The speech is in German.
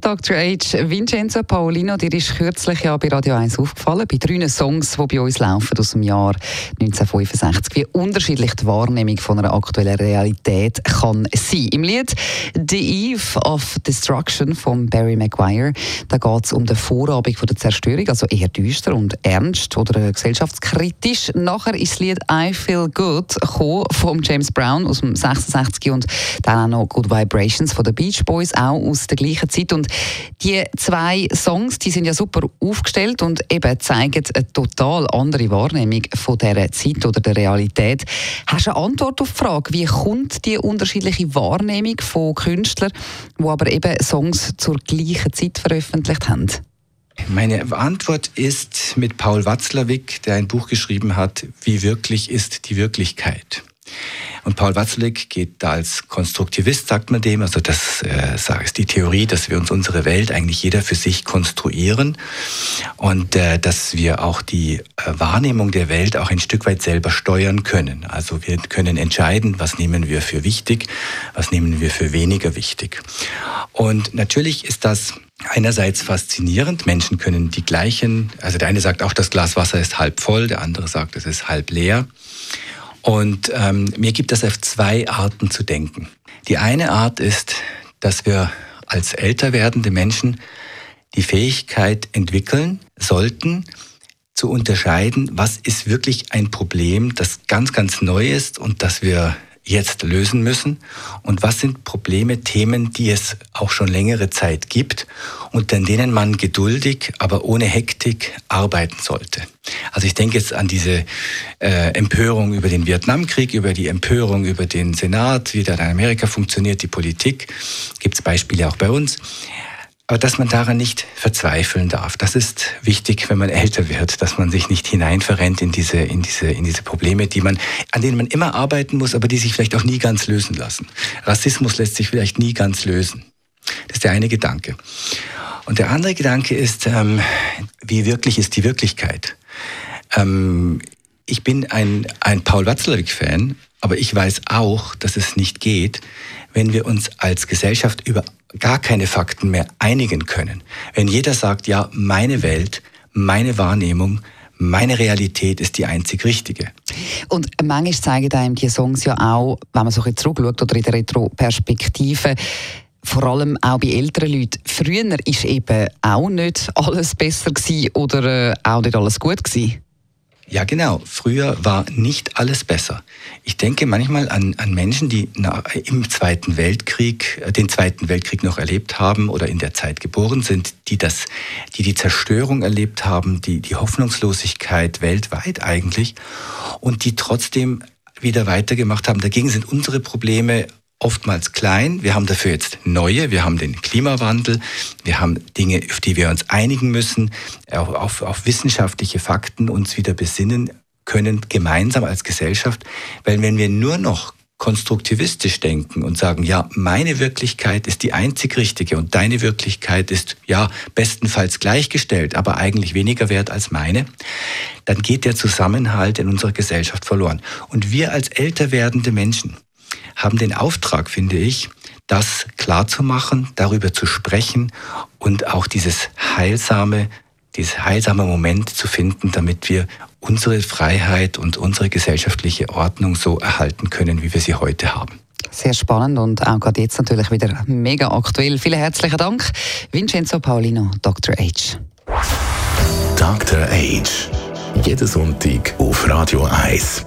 Dr. H. Vincenzo Paolino, dir ist kürzlich ja bei Radio 1 aufgefallen, bei drei Songs, die bei uns laufen aus dem Jahr 1965, wie unterschiedlich die Wahrnehmung von einer aktuellen Realität kann sein. Im Lied «The Eve of Destruction» von Barry Maguire, da geht es um den Vorabend der Zerstörung, also eher düster und ernst oder gesellschaftskritisch. Nachher ist das Lied «I Feel Good» von James Brown aus dem 66 und dann auch noch «Good Vibrations» von den Beach Boys, auch aus der gleichen Zeit und die zwei Songs, die sind ja super aufgestellt und eben zeigen eine total andere Wahrnehmung von dieser Zeit oder der Realität. Hast du eine Antwort auf die Frage, wie kommt die unterschiedliche Wahrnehmung von Künstlern, die aber eben Songs zur gleichen Zeit veröffentlicht haben? Meine Antwort ist mit Paul Watzlawick, der ein Buch geschrieben hat, Wie wirklich ist die Wirklichkeit? Und Paul Watzlawick geht da als Konstruktivist, sagt man dem, also das äh, ist die Theorie, dass wir uns unsere Welt eigentlich jeder für sich konstruieren und äh, dass wir auch die äh, Wahrnehmung der Welt auch ein Stück weit selber steuern können. Also wir können entscheiden, was nehmen wir für wichtig, was nehmen wir für weniger wichtig. Und natürlich ist das einerseits faszinierend. Menschen können die gleichen, also der eine sagt auch, das Glas Wasser ist halb voll, der andere sagt, es ist halb leer. Und ähm, mir gibt es auf zwei Arten zu denken. Die eine Art ist, dass wir als älter werdende Menschen die Fähigkeit entwickeln sollten, zu unterscheiden, was ist wirklich ein Problem, das ganz, ganz neu ist und das wir jetzt lösen müssen und was sind Probleme, Themen, die es auch schon längere Zeit gibt und an denen man geduldig, aber ohne Hektik arbeiten sollte. Also ich denke jetzt an diese äh, Empörung über den Vietnamkrieg, über die Empörung über den Senat, wie der in Amerika funktioniert, die Politik. Gibt es Beispiele auch bei uns. Aber dass man daran nicht verzweifeln darf, das ist wichtig, wenn man älter wird, dass man sich nicht hineinverrennt in diese, in diese, in diese Probleme, die man, an denen man immer arbeiten muss, aber die sich vielleicht auch nie ganz lösen lassen. Rassismus lässt sich vielleicht nie ganz lösen. Das ist der eine Gedanke. Und der andere Gedanke ist, ähm, wie wirklich ist die Wirklichkeit? Ähm, ich bin ein, ein Paul Watzlawick-Fan, aber ich weiß auch, dass es nicht geht, wenn wir uns als Gesellschaft über gar keine Fakten mehr einigen können. Wenn jeder sagt, ja, meine Welt, meine Wahrnehmung, meine Realität ist die einzig richtige. Und manchmal zeigen einem die Songs ja auch, wenn man so ein zurückschaut oder in der Retro-Perspektive, vor allem auch bei älteren Leuten. Früher war eben auch nicht alles besser oder äh, auch nicht alles gut gewesen. Ja, genau. Früher war nicht alles besser. Ich denke manchmal an, an Menschen, die im Zweiten Weltkrieg, äh, den Zweiten Weltkrieg noch erlebt haben oder in der Zeit geboren sind, die das, die die Zerstörung erlebt haben, die die Hoffnungslosigkeit weltweit eigentlich und die trotzdem wieder weitergemacht haben. Dagegen sind unsere Probleme oftmals klein. Wir haben dafür jetzt neue. Wir haben den Klimawandel. Wir haben Dinge, auf die wir uns einigen müssen, auch auf, auf wissenschaftliche Fakten uns wieder besinnen können, gemeinsam als Gesellschaft. Weil wenn wir nur noch konstruktivistisch denken und sagen, ja, meine Wirklichkeit ist die einzig richtige und deine Wirklichkeit ist ja bestenfalls gleichgestellt, aber eigentlich weniger wert als meine, dann geht der Zusammenhalt in unserer Gesellschaft verloren. Und wir als älter werdende Menschen, haben den Auftrag, finde ich, das klarzumachen, darüber zu sprechen und auch dieses heilsame, dieses heilsame Moment zu finden, damit wir unsere Freiheit und unsere gesellschaftliche Ordnung so erhalten können, wie wir sie heute haben. Sehr spannend und auch gerade jetzt natürlich wieder mega aktuell. Vielen herzlichen Dank, Vincenzo Paulino, Dr. H. Dr. H. Jeden Sonntag auf Radio 1.